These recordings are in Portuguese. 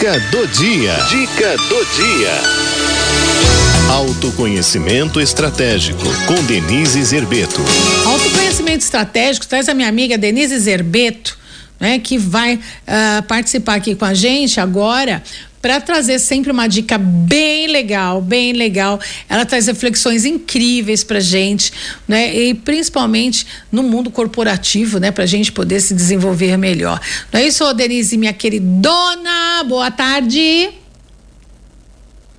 Dica do dia. Dica do dia. Autoconhecimento estratégico com Denise Zerbeto. Autoconhecimento estratégico traz a minha amiga Denise Zerbeto, né, que vai uh, participar aqui com a gente agora para trazer sempre uma dica bem legal, bem legal. Ela traz reflexões incríveis para gente, né? E principalmente no mundo corporativo, né? Para a gente poder se desenvolver melhor. Não é isso, Denise, minha queridona? Boa tarde.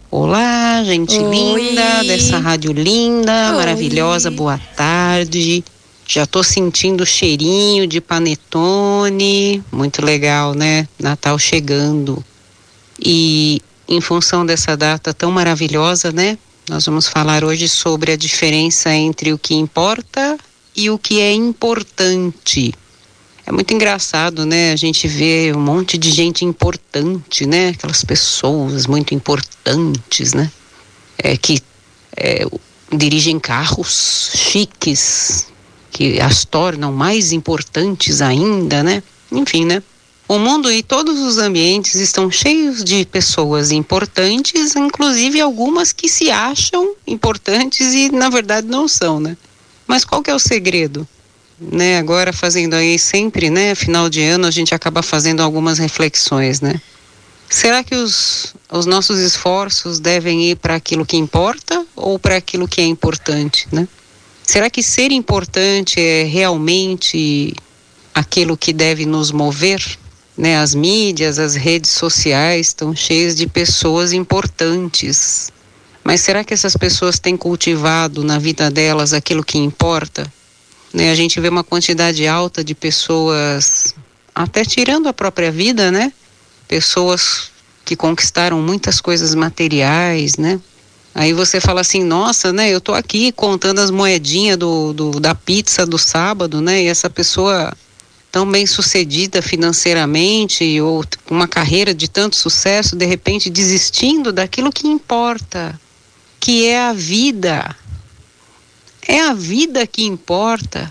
Olá, gente Oi. linda dessa rádio linda, Oi. maravilhosa. Boa tarde. Já tô sentindo o cheirinho de panetone. Muito legal, né? Natal chegando. E em função dessa data tão maravilhosa, né? Nós vamos falar hoje sobre a diferença entre o que importa e o que é importante. É muito engraçado, né? A gente vê um monte de gente importante, né? Aquelas pessoas muito importantes, né? É, que é, dirigem carros chiques, que as tornam mais importantes ainda, né? Enfim, né? O mundo e todos os ambientes estão cheios de pessoas importantes, inclusive algumas que se acham importantes e na verdade não são, né? Mas qual que é o segredo? Né, agora fazendo aí sempre, né, final de ano a gente acaba fazendo algumas reflexões, né? Será que os, os nossos esforços devem ir para aquilo que importa ou para aquilo que é importante, né? Será que ser importante é realmente aquilo que deve nos mover? Né, as mídias, as redes sociais estão cheias de pessoas importantes. Mas será que essas pessoas têm cultivado na vida delas aquilo que importa? Né, a gente vê uma quantidade alta de pessoas até tirando a própria vida, né? Pessoas que conquistaram muitas coisas materiais, né? Aí você fala assim, nossa, né? Eu tô aqui contando as moedinhas do, do da pizza do sábado, né? E essa pessoa tão bem sucedida financeiramente ou com uma carreira de tanto sucesso, de repente desistindo daquilo que importa, que é a vida. É a vida que importa.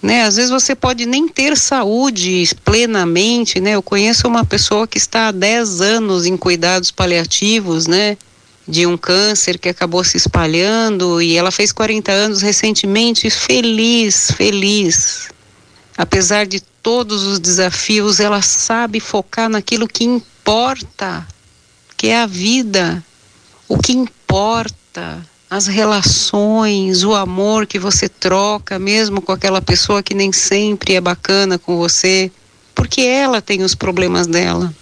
Né? Às vezes você pode nem ter saúde plenamente, né? Eu conheço uma pessoa que está há 10 anos em cuidados paliativos, né? De um câncer que acabou se espalhando e ela fez 40 anos recentemente, feliz, feliz. Apesar de todos os desafios, ela sabe focar naquilo que importa, que é a vida, o que importa, as relações, o amor que você troca, mesmo com aquela pessoa que nem sempre é bacana com você, porque ela tem os problemas dela.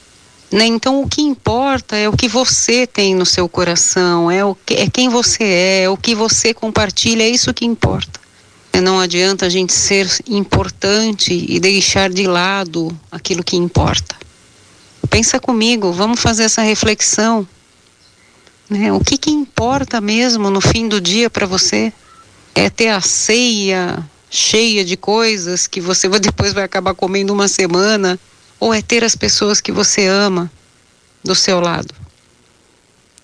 Né? Então, o que importa é o que você tem no seu coração, é, o que, é quem você é, é o que você compartilha, é isso que importa. Não adianta a gente ser importante e deixar de lado aquilo que importa. Pensa comigo, vamos fazer essa reflexão. Né? O que, que importa mesmo no fim do dia para você? É ter a ceia cheia de coisas que você depois vai acabar comendo uma semana? Ou é ter as pessoas que você ama do seu lado?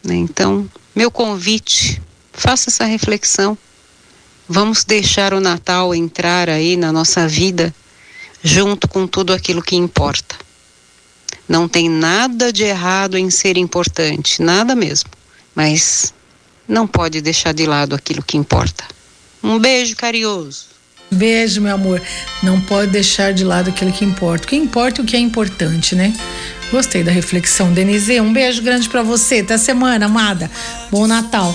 Né? Então, meu convite, faça essa reflexão. Vamos deixar o Natal entrar aí na nossa vida junto com tudo aquilo que importa. Não tem nada de errado em ser importante, nada mesmo. Mas não pode deixar de lado aquilo que importa. Um beijo carinhoso. Beijo, meu amor. Não pode deixar de lado aquilo que importa. O que importa é o que é importante, né? Gostei da reflexão, Denise. Um beijo grande para você. Até semana, amada. Bom Natal.